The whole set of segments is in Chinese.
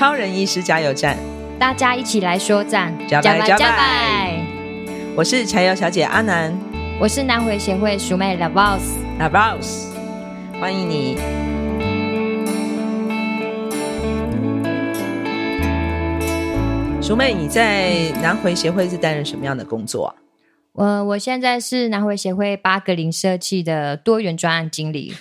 超人医师加油站，大家一起来说赞，加拜加拜！我是柴油小姐阿南，我是南回协会淑妹 La Boss La Boss，欢迎你。淑妹，你在南回协会是担任什么样的工作啊？我我现在是南回协会巴格林社企的多元专案经理。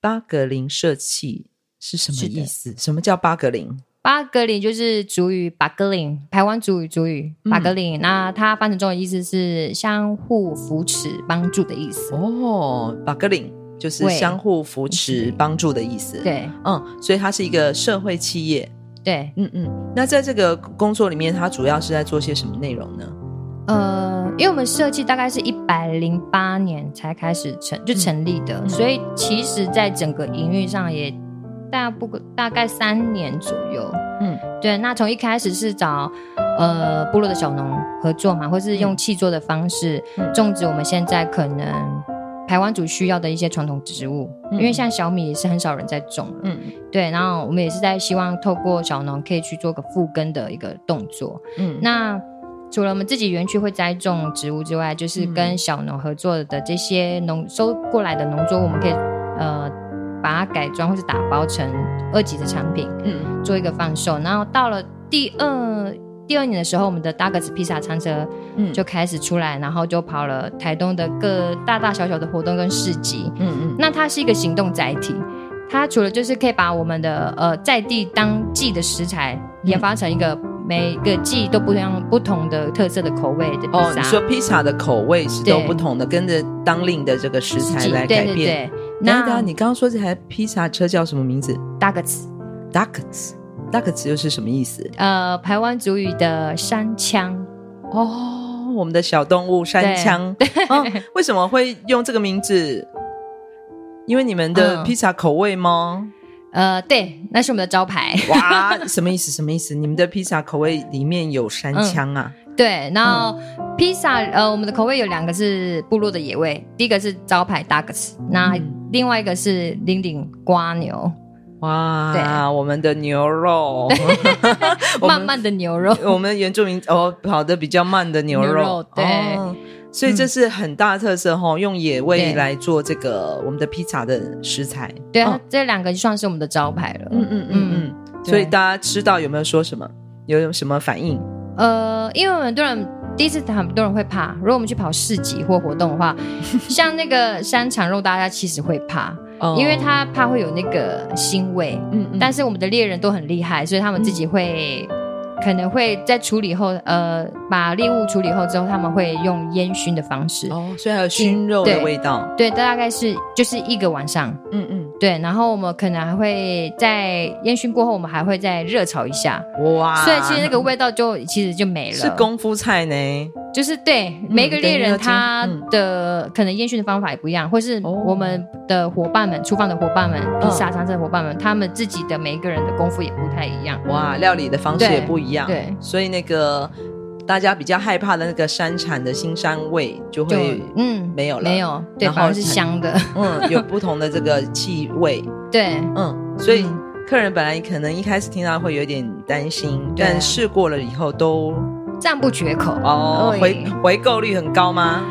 巴格林社企是什么意思？什么叫巴格林？八格林就是主语，巴格林，台湾主语，主语，巴格林。那它翻成中文意思是相互扶持、帮助的意思。哦，巴格林就是相互扶持、帮助的意思。对，嗯，所以它是一个社会企业。对，嗯嗯。那在这个工作里面，它主要是在做些什么内容呢？呃，因为我们设计大概是一百零八年才开始成就成立的，嗯、所以其实在整个营运上也。大不大概三年左右，嗯，对。那从一开始是找呃部落的小农合作嘛，或是用气作的方式、嗯、种植我们现在可能台湾族需要的一些传统植物，嗯、因为像小米也是很少人在种，嗯，对。然后我们也是在希望透过小农可以去做个复耕的一个动作，嗯。那除了我们自己园区会栽种植物之外，就是跟小农合作的这些农收过来的农作物，我们可以呃。把它改装或是打包成二级的产品，嗯，做一个贩售。然后到了第二第二年的时候，我们的 Ducks 披萨餐车，嗯，就开始出来，然后就跑了台东的各大大小小的活动跟市集，嗯嗯。那它是一个行动载体，它除了就是可以把我们的呃在地当季的食材研发成一个每个季都不一样不同的特色的口味的披萨。哦，你说披萨的口味是都不同的，跟着当令的这个食材来改变。对对对。那你刚刚说这台披萨车叫什么名字？Ducks，Ducks，Ducks 又是什么意思？呃，台湾族语的山羌哦，我们的小动物山羌。哦，为什么会用这个名字？因为你们的披萨口味吗？嗯、呃，对，那是我们的招牌。哇，什么意思？什么意思？你们的披萨口味里面有山羌啊？嗯对，然后披萨，呃，我们的口味有两个是部落的野味，第一个是招牌 Ducks，那另外一个是林林蜗牛。哇，对，我们的牛肉，慢慢的牛肉，我们原住民哦跑得比较慢的牛肉，牛肉对、哦，所以这是很大的特色哈、哦，用野味来做这个我们的披萨的食材。对啊，哦、这两个就算是我们的招牌了。嗯嗯嗯嗯，所以大家吃到有没有说什么？有什么反应？呃，因为很多人第一次，很多人会怕。如果我们去跑市集或活动的话，像那个山肠肉，大家其实会怕，哦、因为他怕会有那个腥味。嗯，嗯，但是我们的猎人都很厉害，所以他们自己会。嗯可能会在处理后，呃，把猎物处理后之后，他们会用烟熏的方式哦，所以还有熏肉的味道。对，对，大概是就是一个晚上，嗯嗯，对。然后我们可能还会在烟熏过后，我们还会再热炒一下，哇！所以其实那个味道就其实就没了，是功夫菜呢。就是对每一个猎人他的可能烟熏的方法也不一样，或是我们的伙伴们、厨房的伙伴们、披萨餐车的伙伴们，他们自己的每一个人的功夫也不太一样。哇，料理的方式也不一样。对，所以那个大家比较害怕的那个山产的腥膻味就会嗯没有了，没有，对，反而是香的。嗯，有不同的这个气味。对，嗯，所以客人本来可能一开始听到会有点担心，但试过了以后都。赞不绝口。哦，回回购率很高吗？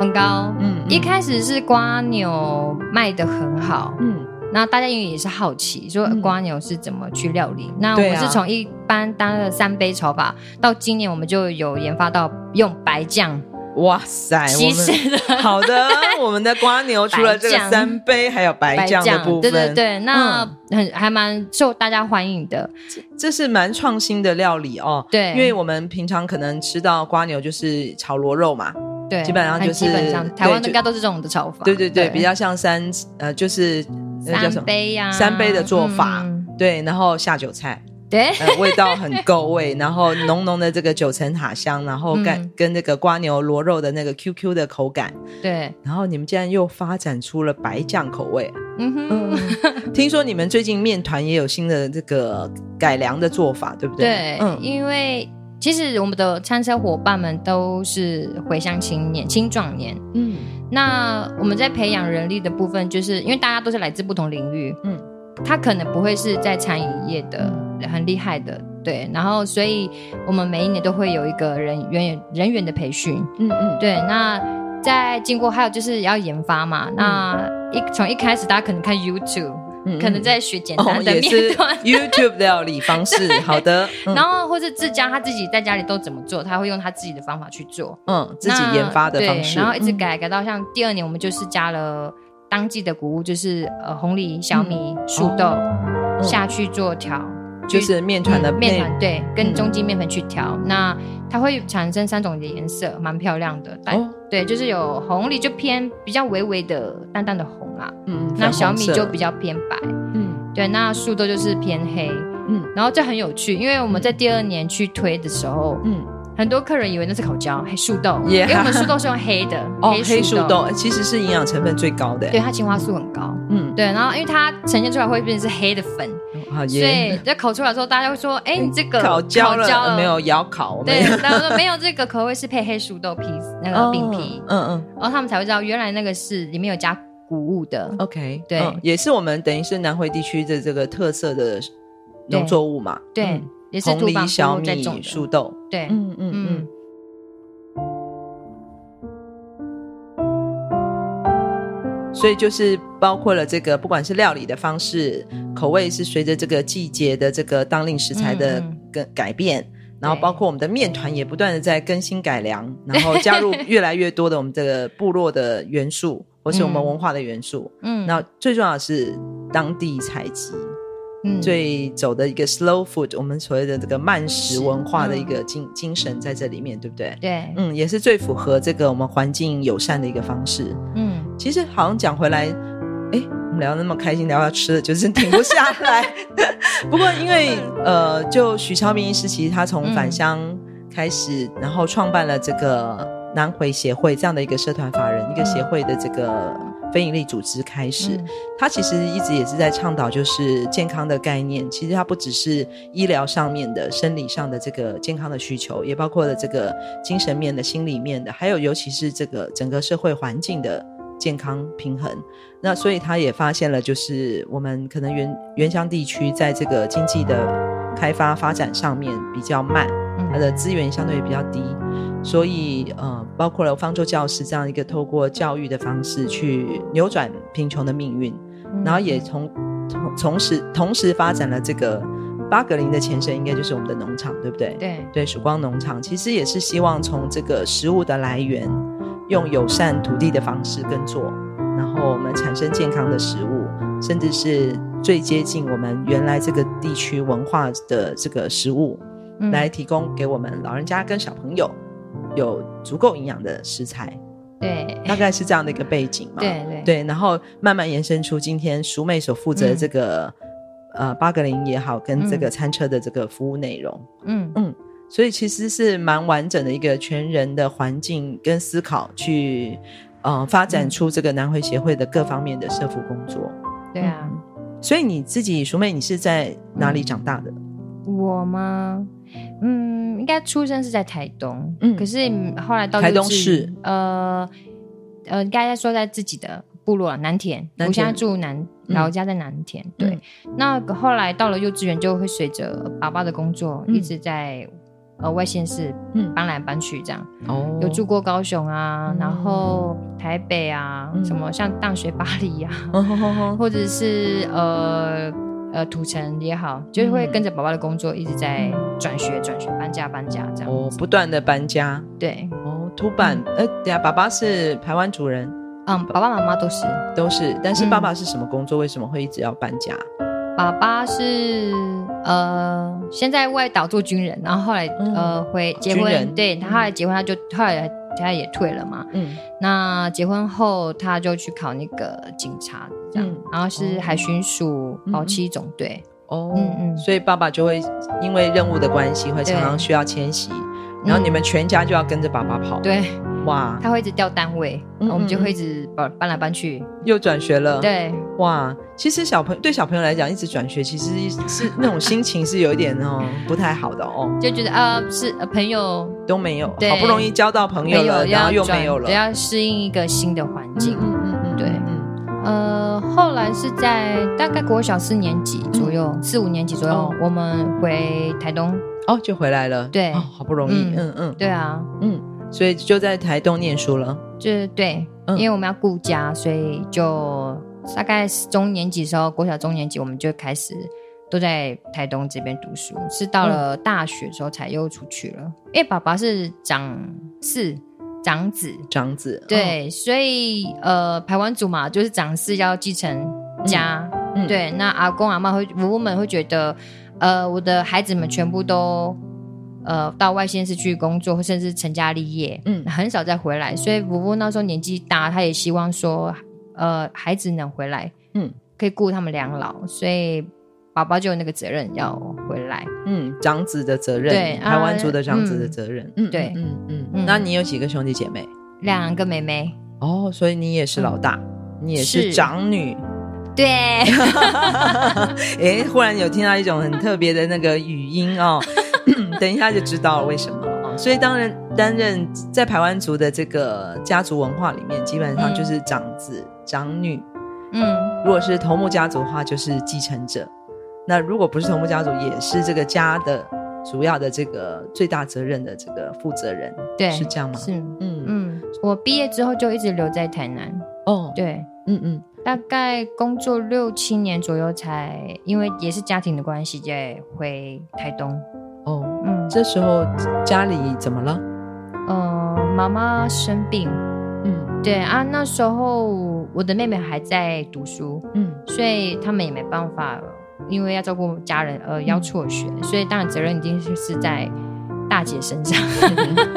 很高，嗯，一开始是瓜牛卖的很好，嗯，那大家因为也是好奇，说瓜牛是怎么去料理？嗯、那我们是从一般当的三杯炒法，到今年我们就有研发到用白酱。哇塞！其实的好的，我们的瓜牛除了这个三杯，还有白酱的部分，对对对，那很、嗯、还蛮受大家欢迎的。这是蛮创新的料理哦。对，因为我们平常可能吃到瓜牛就是炒螺肉嘛，对，基本上就是基本上台湾应该都是这种的炒法。对对对，比较像三呃，就是那叫什么？三杯呀、啊，三杯的做法、嗯。对，然后下酒菜。对、呃，味道很够味，然后浓浓的这个九层塔香，然后跟、嗯、跟那个瓜牛螺肉的那个 QQ 的口感，对，然后你们竟然又发展出了白酱口味，嗯哼，嗯。听说你们最近面团也有新的这个改良的做法，对不对？对，嗯，因为其实我们的餐车伙伴们都是回乡青年、青壮年，嗯，那我们在培养人力的部分，就是因为大家都是来自不同领域，嗯，他可能不会是在餐饮业的。很厉害的，对，然后所以我们每一年都会有一个人员人员的培训，嗯嗯，对。那在经过还有就是要研发嘛，嗯、那一从一开始大家可能看 YouTube，嗯，可能在学简单的面团、哦、YouTube 料理方式，好的。然后或是自家他自己在家里都怎么做，他会用他自己的方法去做，嗯，自己研发的方式，然后一直改改到像第二年我们就是加了当季的谷物，就是呃红米、小米、树、嗯、豆、哦、下去做调。就是面团的面团、嗯，对，跟中筋面粉去调、嗯，那它会产生三种的颜色，蛮漂亮的。哦，对，就是有红里就偏比较微微的淡淡的红啊，嗯，那小米就比较偏白，嗯，对，那树豆就是偏黑，嗯，然后这很有趣，因为我们在第二年去推的时候，嗯。很多客人以为那是烤焦黑树豆.因为我们树豆是用黑的，哦、oh,，黑树豆。其实是营养成分最高的，对，它青花素很高，嗯，对，然后因为它呈现出来会变成是黑的粉，好、oh, yeah.，所以在烤出来的时候，大家会说，哎、欸，你这个烤焦了，了没有窑烤？对，大家说没有这个口味是配黑树豆皮那个饼皮，嗯、oh, 嗯，然后他们才会知道原来那个是里面有加谷物的，OK，对、嗯，也是我们等于是南回地区的这个特色的农作物嘛，对，嗯、也是土红藜、小米、树豆，对，嗯嗯嗯。嗯所以就是包括了这个，不管是料理的方式，口味是随着这个季节的这个当令食材的更改变，然后包括我们的面团也不断的在更新改良，然后加入越来越多的我们这个部落的元素，或是我们文化的元素。嗯，那最重要的是当地采集。嗯，最走的一个 slow food，我们所谓的这个慢食文化的一个精、嗯、精神在这里面，对不对？对，嗯，也是最符合这个我们环境友善的一个方式。嗯，其实好像讲回来，哎，我们聊那么开心，聊到吃的，就是停不下来。不过因为呃，就许超明医师，其实他从返乡开始、嗯，然后创办了这个南回协会这样的一个社团法人、嗯、一个协会的这个。非营利组织开始，他其实一直也是在倡导，就是健康的概念。其实它不只是医疗上面的、生理上的这个健康的需求，也包括了这个精神面的、心里面的，还有尤其是这个整个社会环境的健康平衡。那所以他也发现了，就是我们可能原原乡地区在这个经济的开发发展上面比较慢，它的资源相对比较低。所以，呃，包括了方舟教师这样一个透过教育的方式去扭转贫穷的命运，嗯、然后也从从同时同时发展了这个巴格林的前身，应该就是我们的农场，对不对？对对，曙光农场其实也是希望从这个食物的来源，用友善土地的方式耕作，然后我们产生健康的食物，甚至是最接近我们原来这个地区文化的这个食物，嗯、来提供给我们老人家跟小朋友。有足够营养的食材，对，大概是这样的一个背景嘛。对对对，然后慢慢延伸出今天熟妹所负责的这个、嗯、呃八格林也好，跟这个餐车的这个服务内容。嗯嗯，所以其实是蛮完整的一个全人的环境跟思考去，呃，发展出这个南回协会的各方面的社福工作。对啊、嗯，所以你自己淑妹，你是在哪里长大的？我吗？嗯，应该出生是在台东，嗯，可是后来到台东市，呃呃，应该说在自己的部落南田，南，我现在住南，老家在南田，嗯、对、嗯。那后来到了幼稚园，就会随着爸爸的工作，嗯、一直在呃外县市，嗯，搬来搬去这样。哦，有住过高雄啊，嗯、然后台北啊，嗯、什么像淡水、巴黎呀、啊，嗯、或者是呃呃土城也好，就是会跟着爸爸的工作一直在转学、转学、搬家、搬家这样。哦，不断的搬家。对。哦，土板，呃，对啊，爸爸是台湾族人。嗯，爸爸妈妈都是都是，但是爸爸是什么工作？嗯、为什么会一直要搬家？爸爸是呃，先在外岛做军人，然后后来、嗯、呃回结婚，对他后来结婚，他就后来他也退了嘛。嗯，那结婚后他就去考那个警察，这样，嗯、然后是海巡署保七总队。哦，嗯嗯，嗯所以爸爸就会因为任务的关系，会常常需要迁徙，然后你们全家就要跟着爸爸跑。对。哇，他会一直调单位，嗯嗯，我们就会一直搬搬来搬去，又转学了。对，哇，其实小朋友对小朋友来讲，一直转学其实是那种心情是有一点哦不太好的哦，就觉得啊、呃、是朋友都没有，好不容易交到朋友了，然后又没有了，要适应一个新的环境。嗯嗯嗯，对，嗯呃，后来是在大概国小四年级左右，嗯、四五年级左右，哦、我们回台东，哦，就回来了。对、哦，好不容易，嗯嗯，嗯对啊，嗯。所以就在台东念书了，就是对，嗯、因为我们要顾家，所以就大概中年级的时候，国小中年级我们就开始都在台东这边读书，是到了大学的时候才又出去了。嗯、因为爸爸是长四长子，长子对，哦、所以呃，排湾族嘛，就是长四要继承家，嗯嗯、对，那阿公阿妈会，我们会觉得，呃，我的孩子们全部都。呃，到外县市去工作，或甚至成家立业，嗯，很少再回来。所以伯伯那时候年纪大，他也希望说，呃，孩子能回来，嗯，可以顾他们两老。所以爸爸就有那个责任要回来，嗯，长子的责任，对，台湾族的长子的责任，嗯，对，嗯嗯。那你有几个兄弟姐妹？两个妹妹。哦，所以你也是老大，你也是长女，对。哎，忽然有听到一种很特别的那个语音哦。等一下就知道了为什么啊！所以当然担任在排湾族的这个家族文化里面，基本上就是长子、嗯、长女。嗯，如果是头目家族的话，就是继承者。那如果不是头目家族，也是这个家的主要的这个最大责任的这个负责人。对，是这样吗？是，嗯嗯。我毕业之后就一直留在台南。哦，对，嗯嗯，大概工作六七年左右才，才因为也是家庭的关系，再回台东。这时候家里怎么了？呃，妈妈生病，嗯，对啊，那时候我的妹妹还在读书，嗯，所以他们也没办法，因为要照顾家人呃要辍学，嗯、所以当然责任一定是是在大姐身上。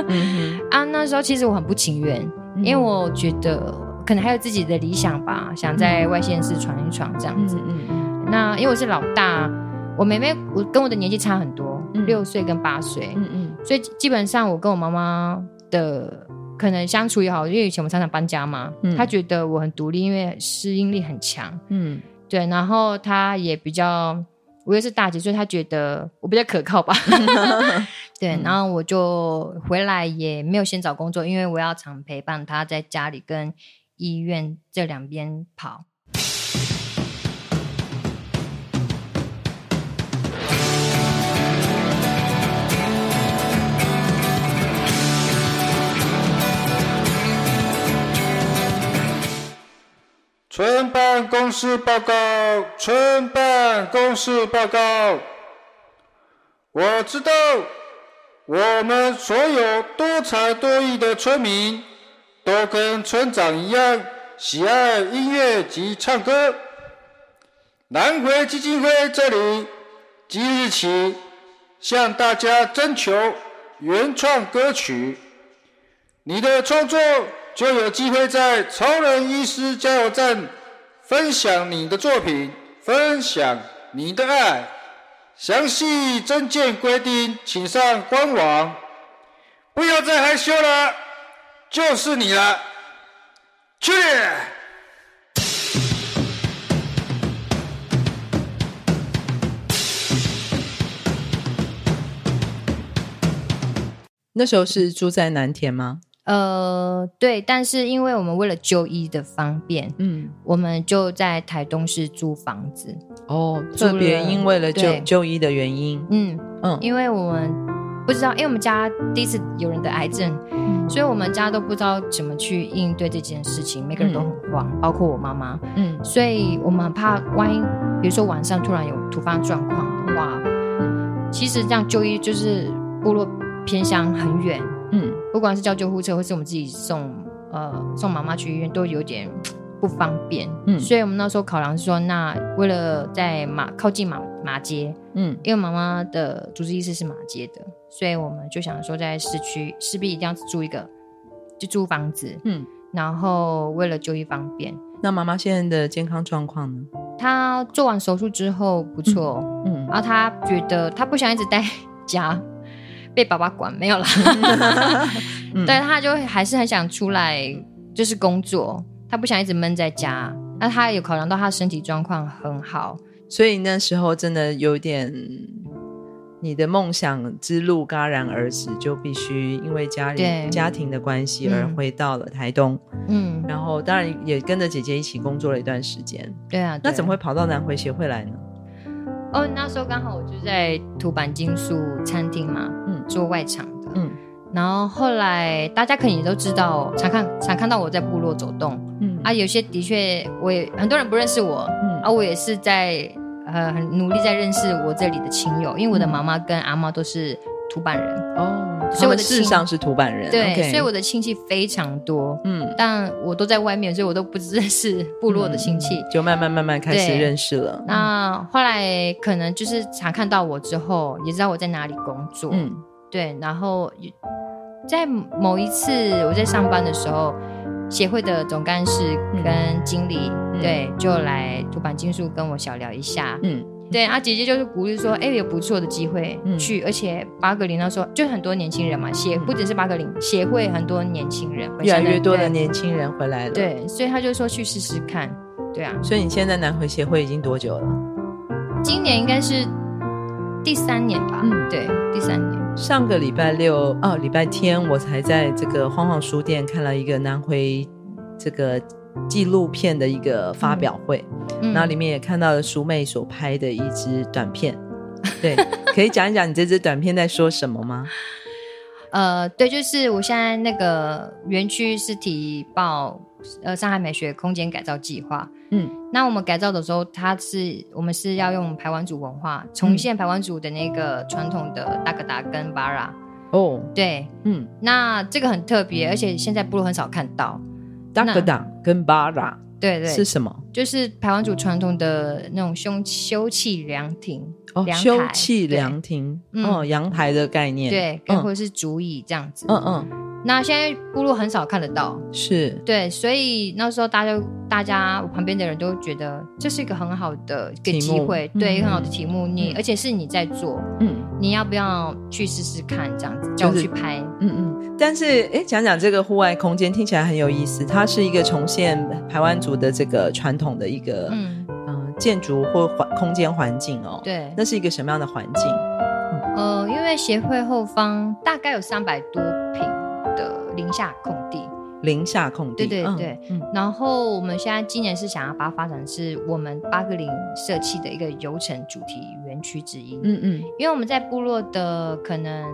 嗯、啊，那时候其实我很不情愿，嗯、因为我觉得可能还有自己的理想吧，想在外县市闯一闯这样子。嗯嗯、那因为我是老大，我妹妹我跟我的年纪差很多。六岁跟八岁，嗯嗯，所以基本上我跟我妈妈的可能相处也好，因为以前我们常常搬家嘛，嗯，她觉得我很独立，因为适应力很强，嗯，对，然后她也比较，我也是大姐，所以她觉得我比较可靠吧，对，然后我就回来也没有先找工作，因为我要常陪伴她在家里跟医院这两边跑。村办公室报告，村办公室报告。我知道，我们所有多才多艺的村民，都跟村长一样喜爱音乐及唱歌。南回基金会这里即日起向大家征求原创歌曲，你的创作。就有机会在超人医师加油站分享你的作品，分享你的爱。详细证件规定，请上官网。不要再害羞了，就是你了，去！那时候是住在南田吗？呃，对，但是因为我们为了就医的方便，嗯，我们就在台东市租房子。哦，特别因为了就就医的原因，嗯嗯，因为我们不知道，因为我们家第一次有人得癌症，嗯、所以我们家都不知道怎么去应对这件事情，每个人都很慌，嗯、包括我妈妈。嗯，所以我们很怕万一，比如说晚上突然有突发状况的话，其实这样就医就是部落偏乡很远，嗯，不管是叫救护车，或是我们自己送呃送妈妈去医院，都有点。不方便，嗯，所以我们那时候考量是说，那为了在马靠近马马街，嗯，因为妈妈的主治医师是马街的，所以我们就想说，在市区势必一定要租一个，就租房子，嗯，然后为了就医方便。那妈妈现在的健康状况呢？她做完手术之后不错，嗯，嗯，然后她觉得她不想一直待 家，被爸爸管，没有啦，但他就还是很想出来，就是工作。他不想一直闷在家，那他有考量到他身体状况很好，所以那时候真的有点，你的梦想之路戛然而止，就必须因为家里家庭的关系而回到了台东。嗯，然后当然也跟着姐姐一起工作了一段时间。对啊，对那怎么会跑到南回协会来呢？哦，那时候刚好我就在土板金属餐厅嘛，嗯，做外场的，嗯。然后后来大家可能也都知道，常看常看到我在部落走动，嗯。啊，有些的确我也很多人不认识我，嗯。啊，我也是在呃很努力在认识我这里的亲友，因为我的妈妈跟阿妈都是土版人哦，所以我的事实上是土版人，对，Okay. 所以我的亲戚非常多，嗯，但我都在外面，所以我都不认识部落的亲戚，嗯，就慢慢慢慢开始认识了。那后来可能就是查看到我之后，也知道我在哪里工作，嗯，对，然后。在某一次我在上班的时候，协会的总干事跟经理、嗯、对就来土板金属跟我小聊一下，嗯，对啊，姐姐就是鼓励说，哎，有不错的机会去，嗯、而且八格林那时候就很多年轻人嘛，协不只是八格林协会很多年轻人，越来越多的年轻人回来了，对，所以他就说去试试看，对啊，所以你现在南回协会已经多久了？今年应该是第三年吧，嗯，对，第三年。上个礼拜六哦，礼拜天我才在这个晃晃书店看了一个南回这个纪录片的一个发表会，嗯、然后里面也看到了淑妹所拍的一支短片。对，可以讲一讲你这支短片在说什么吗？呃，对，就是我现在那个园区是提报呃上海美学空间改造计划。嗯，那我们改造的时候，它是我们是要用排湾族文化重现排湾族的那个传统的大哥大跟巴拉。哦，对，嗯，那这个很特别，而且现在部落很少看到大哥大跟巴拉。对对，是什么？就是排湾族传统的那种休休憩凉亭哦，休憩凉亭哦，阳台的概念，对，或者是竹椅这样子。嗯嗯。那现在部落很少看得到，是。对，所以那时候大家大家我旁边的人都觉得这是一个很好的一个机会，对，一个很好的题目，你而且是你在做，嗯，你要不要去试试看这样子，就去拍，嗯嗯。但是哎，讲讲这个户外空间听起来很有意思，它是一个重现台湾族的这个传统的一个嗯建筑或环空间环境哦，对，那是一个什么样的环境？呃，因为协会后方大概有三百多平的零下空地，零下空地，对对对。嗯，然后我们现在今年是想要把它发展是我们八格林设计的一个游程主题园区之一。嗯嗯，因为我们在部落的可能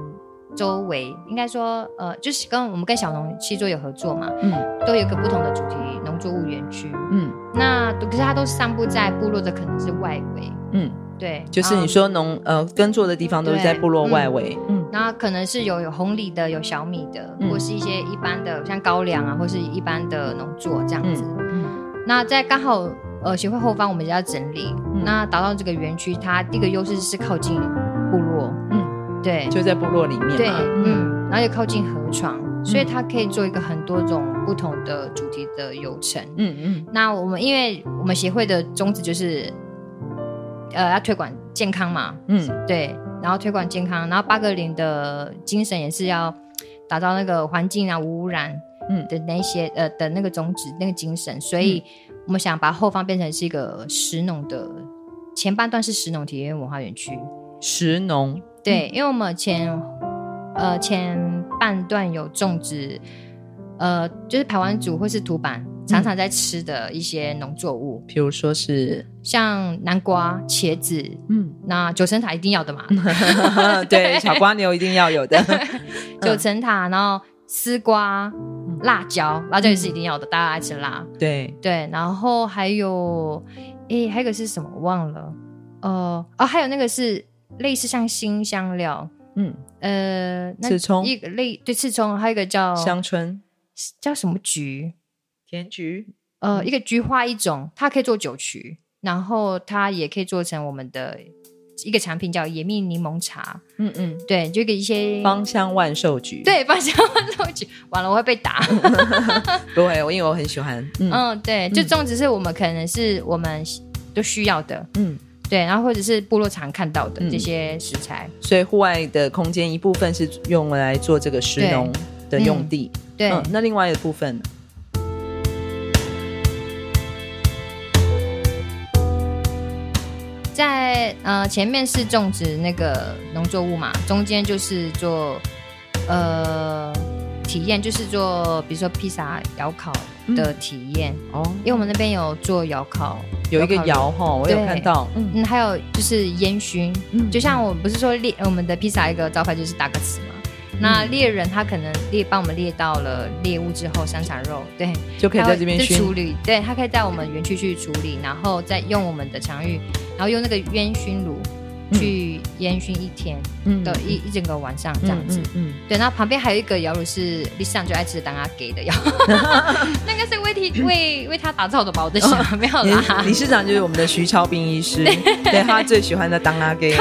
周围，应该说呃，就是跟我们跟小农七座有合作嘛，嗯，都有一个不同的主题农作物园区。嗯，那可是它都散布在部落的可能是外围。嗯。对，就是你说农呃耕作的地方都是在部落外围，嗯，然后可能是有有红藜的，有小米的，或是一些一般的像高粱啊，或是一般的农作这样子。嗯，那在刚好呃协会后方，我们也要整理，那达到这个园区，它第一个优势是靠近部落，嗯，对，就在部落里面，对，嗯，然后又靠近河床，所以它可以做一个很多种不同的主题的游程，嗯嗯。那我们因为我们协会的宗旨就是。呃，要推广健康嘛，嗯，对，然后推广健康，然后八格林的精神也是要打造那个环境啊无污染，嗯。的那些呃的那个宗旨那个精神，所以我们想把后方变成是一个石农的前半段是石农体验文化园区，石农，对，因为我们前呃前半段有种植，呃，就是排湾族或是土板常常在吃的一些农作物，比如说是像南瓜、茄子，嗯，那九层塔一定要的嘛，对，小瓜牛一定要有的，九层塔，然后丝瓜、辣椒，辣椒也是一定要的，大家爱吃辣，对。对，然后还有，诶，还有个是什么？我忘了，呃，哦，还有那个是类似像辛香料，嗯，呃，刺葱，一个类对刺葱，还有一个叫香椿，叫什么菊？甜菊，呃，一个菊花一种，它可以做酒曲，然后它也可以做成我们的一个产品，叫野蜜柠檬茶。嗯嗯，对，就给一些芳香万寿菊。对，芳香万寿菊。完了，我会被打。不会，我因为我很喜欢。嗯，嗯对，就种植是我们可能是我们都需要的。嗯，对，然后或者是部落常看到的这些食材。嗯、所以户外的空间一部分是用来做这个食农的用地。对，嗯、对，那另外一个部分。在呃前面是种植那个农作物嘛，中间就是做呃体验，就是做比如说披萨窑烤的体验。哦，嗯、因为我们那边有做窑烤，有一个窑哈，我有看到，嗯，还有就是烟熏，嗯，就像我不是说猎我们的披萨一个招牌就是大个词嘛。那猎人他可能猎帮我们猎到了猎物之后，香肠肉，对，就可以在这边处理，对，他可以在我们园区去处理，然后再用我们的场域，然后用那个烟熏炉。去烟熏一天的一一整个晚上这样子，嗯，对。然后旁边还有一个窑炉是理事长最爱吃的当阿给的窑，那个是为替为为他打造的吧？我在想，没有啦。理事长就是我们的徐超斌医师，对他最喜欢的当阿给，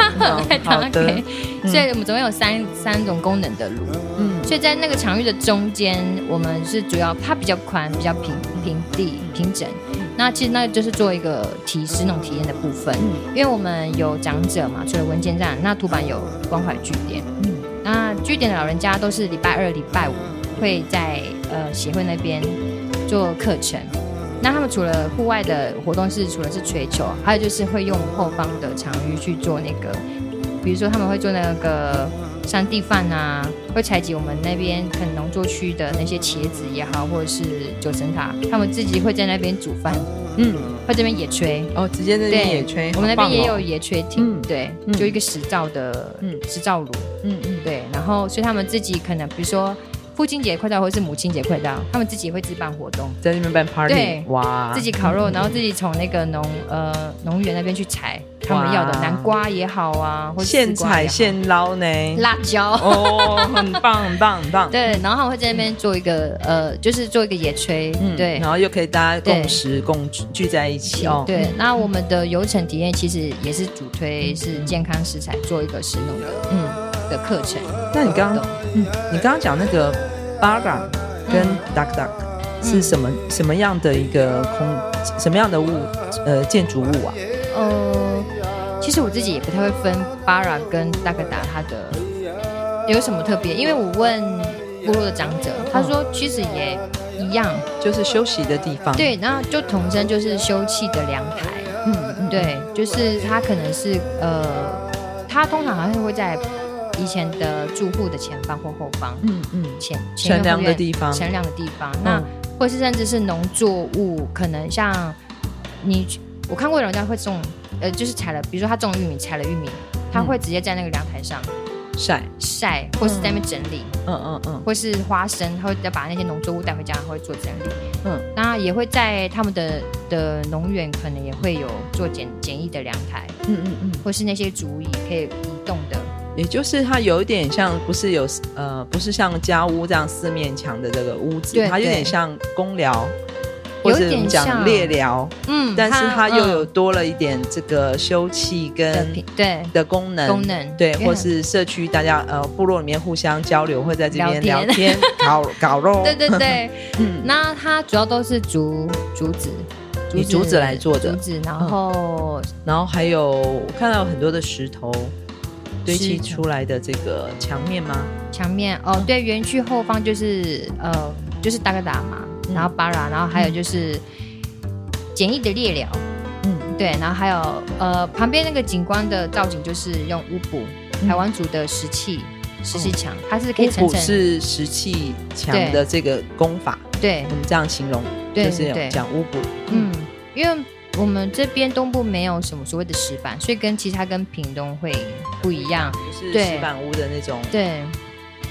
好的。所以我们总共有三三种功能的炉，嗯，所以在那个场域的中间，我们是主要它比较宽，比较平平地平整。那其实那就是做一个提示那种体验的部分，嗯、因为我们有长者嘛，除了文件站，那图版有关怀据点，嗯，那据点的老人家都是礼拜二、礼拜五会在呃协会那边做课程。那他们除了户外的活动是除了是槌球，还有就是会用后方的场域去做那个，比如说他们会做那个。山地饭啊，会采集我们那边可能农作区的那些茄子也好，或者是九层塔，他们自己会在那边煮饭，嗯，会这边野炊。哦，直接在那边野炊，我们那边也有野炊厅，对，就一个石灶的，嗯，石灶炉，嗯嗯，对，然后所以他们自己可能比如说。父亲节快到，或是母亲节快到，他们自己会自办活动，在那边办 party，对，哇，自己烤肉，然后自己从那个农呃农园那边去采他们要的南瓜也好啊，或现采现捞呢，辣椒。哦，很棒很棒很棒，对，然后他们会在那边做一个呃，就是做一个野炊，对，然后又可以大家共食共聚在一起哦，对，那我们的游程体验其实也是主推是健康食材做一个食农的，嗯。的课程，那你刚刚，嗯，你刚刚讲那个 Bara 跟 Duck Duck 是什么什么样的一个空，什么样的物，呃，建筑物啊？呃，其实我自己也不太会分 Bara 跟 Duck Duck 它的有什么特别，因为我问部落的长者，他说其实也一样，就是休息的地方。对，然后就统称就是休憩的凉台。嗯，对，就是它可能是呃，它通常好像会在。以前的住户的前方或后方，嗯嗯，前前凉的地方，前凉的地方，那或是甚至是农作物，可能像你，我看过有人家会种，呃，就是采了，比如说他种玉米，采了玉米，他会直接在那个阳台上晒。晒，或是在那边整理，嗯嗯嗯，或是花生，他会再把那些农作物带回家，他会做整理，嗯，那也会在他们的的农园，可能也会有做简简易的凉台，嗯嗯嗯，或是那些竹椅可以移动的。也就是它有一点像，不是有呃，不是像家屋这样四面墙的这个屋子，对对，它有点像公寮，或者我们讲猎寮，嗯，但是它又有多了一点这个休憩跟对。的功能，功能对，或是社区大家呃部落里面互相交流，会在这边聊天。搞搞肉，对对对，嗯，那它主要都是竹竹子，以竹子来做的。竹子，然后然后还有我看到有很多的石头。堆砌出来的这个墙面吗？墙面哦，对，园区后方就是呃，就是大哥大嘛，嗯、然后巴拉，然后还有就是简易的猎寮，嗯，对，然后还有呃，旁边那个景观的造景就是用乌布台湾族的石器石砌墙，它是可以层层。是石砌墙的这个功法，对，我们这样形容，对就是有讲乌补。嗯，因为我们这边东部没有什么所谓的石板，所以跟其他跟屏东会不一样，是石板屋的那种，对。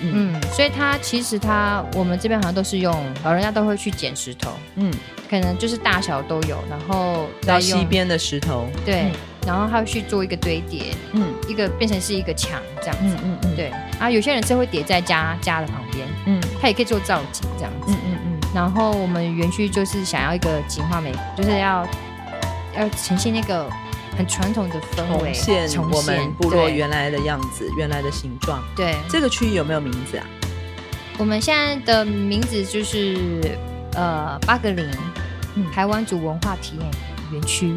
嗯，所以它其实它我们这边好像都是用老人家都会去捡石头，嗯，可能就是大小都有，然后到西边的石头，对，嗯、然后他会去做一个堆叠，嗯，一个变成是一个墙这样子，嗯嗯，嗯。对，啊有些人是会叠在家家的旁边，嗯，他也可以做造景这样子，嗯嗯嗯，然后我们园区就是想要一个景化美，就是要要呈现那个。很传统的氛围，重现我们部落原来的样子，原来的形状。对，这个区域有没有名字啊？我们现在的名字就是呃八格林排湾族文化体验园区，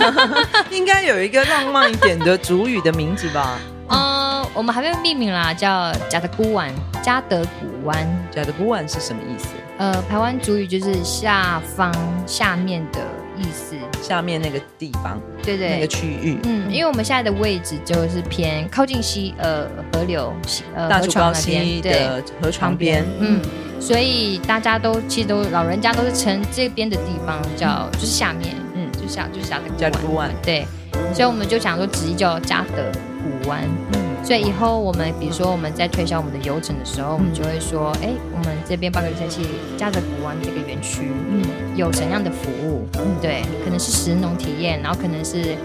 应该有一个浪漫一点的主语的名字吧？嗯，我们还没有命名啦，叫加德古湾，加德古湾，加德古湾是什么意思？呃，台湾主语就是下方下面的。意思。下面那个地方，对对，那个区域，嗯，因为我们现在的位置就是偏靠近西呃河流西呃大竹高溪的河床边，嗯，所以大家都其实都老人家都是称这边的地方叫就是下面，嗯，就下就是下的古湾，对，所以我们就想说直接叫加德古湾，嗯。所以以后我们，比如说我们在推销我们的游程的时候，我们就会说，哎，我们这边八格林社区加德古湾这个园区，嗯，有怎样的服务？嗯，对，可能是食农体验，然后可能是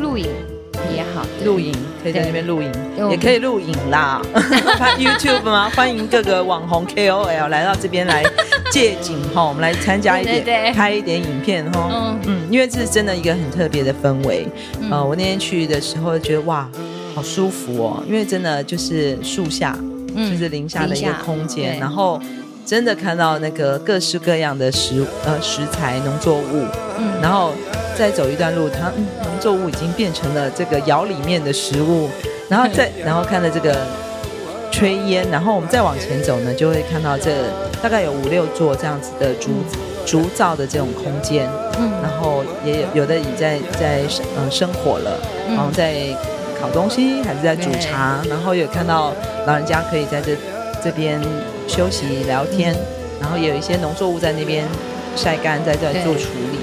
露营也好，露营可以在那边露营，也可以露营啦。拍 YouTube 吗？欢迎各个网红 KOL 来到这边来借景哈，我们来参加一点，拍一点影片哈。嗯嗯，因为这是真的一个很特别的氛围。呃，我那天去的时候觉得哇。好舒服哦，因为真的就是树下，嗯、就是林下的一个空间，然后真的看到那个各式各样的食呃食材农作物，嗯，然后再走一段路，它嗯农作物已经变成了这个窑里面的食物，然后再然后看到这个炊烟，然后我们再往前走呢，就会看到这、大概有五六座这样子的竹竹造的这种空间，嗯，然后也有有的已在在嗯生火了，然后在。烤东西还是在煮茶，然后有看到老人家可以在这这边休息聊天，然后也有一些农作物在那边晒干，在这做处理，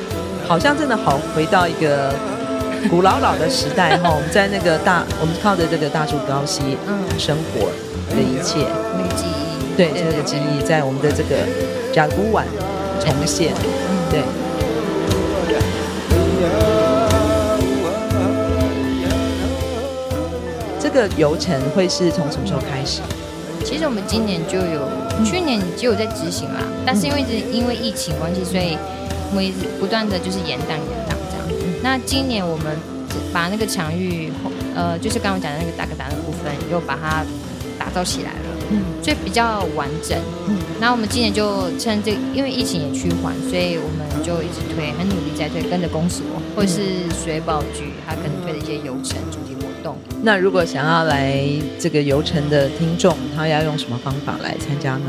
好像真的好回到一个古老老的时代哈。我们在那个大，我们靠着这个大树高溪生活的一切，那个记忆，对，这个记忆在我们的这个加德古湾重现，对。个游程会是从什么时候开始？其实我们今年就有，嗯、去年就有在执行啦，但是因为是因为疫情关系，所以我们一直不断的就是延档延档这样。那今年我们把那个场域，呃，就是刚刚讲的那个大哥大的部分，又把它打造起来了，嗯，所以比较完整。嗯，那我们今年就趁这，因为疫情也趋缓，所以我们就一直推，很努力在推，跟着公所或者是水保局，他可能推的一些游程主题。那如果想要来这个游程的听众，他要用什么方法来参加呢？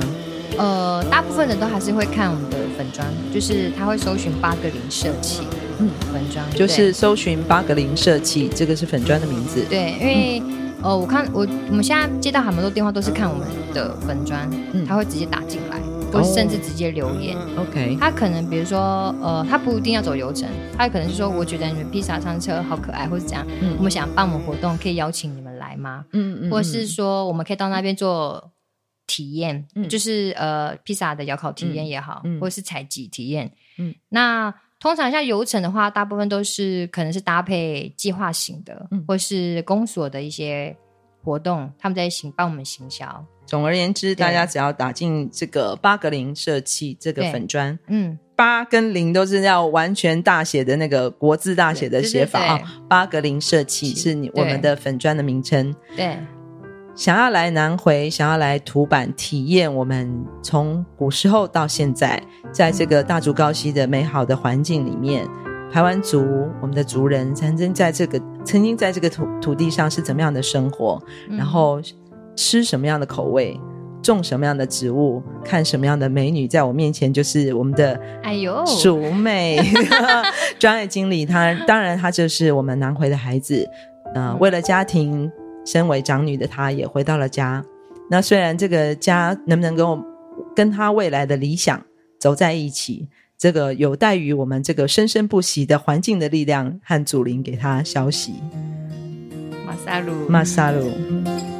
呃，大部分人都还是会看我们的粉砖，就是他会搜寻八格林社企，嗯，粉砖就是搜寻八格林社企，这个是粉砖的名字。对，因为、嗯、呃，我看我我们现在接到很多电话都是看我们的粉砖，嗯，他会直接打进来。或甚至直接留言，OK。他可能比如说，呃，他不一定要走流程，他可能是说，我觉得你们披萨上车好可爱，或是怎样，嗯，我们想办我们活动，可以邀请你们来吗？嗯嗯，或者是说，我们可以到那边做体验，嗯，就是呃，披萨的窑烤体验也好，嗯，或者是采集体验，嗯。那通常像游程的话，大部分都是可能是搭配计划型的，嗯，或是公所的一些活动，他们在行帮我们行销。总而言之，大家只要打进这个八格林社企这个粉砖，嗯，八跟零都是要完全大写的那个国字大写的写法啊。八格林社企是你我们的粉砖的名称。对，想要来南回，想要来土板体验我们从古时候到现在，在这个大竹高溪的美好的环境里面，台湾族我们的族人曾经在这个曾经在这个土土地上是怎么样的生活，然后。吃什么样的口味，种什么样的植物，看什么样的美女，在我面前就是我们的哎呦熟美 专业经理。他当然他就是我们南回的孩子，呃，为了家庭身为长女的她也回到了家。那虽然这个家能不能跟我跟他未来的理想走在一起，这个有待于我们这个生生不息的环境的力量和祖灵给他消息。马萨鲁，马萨鲁。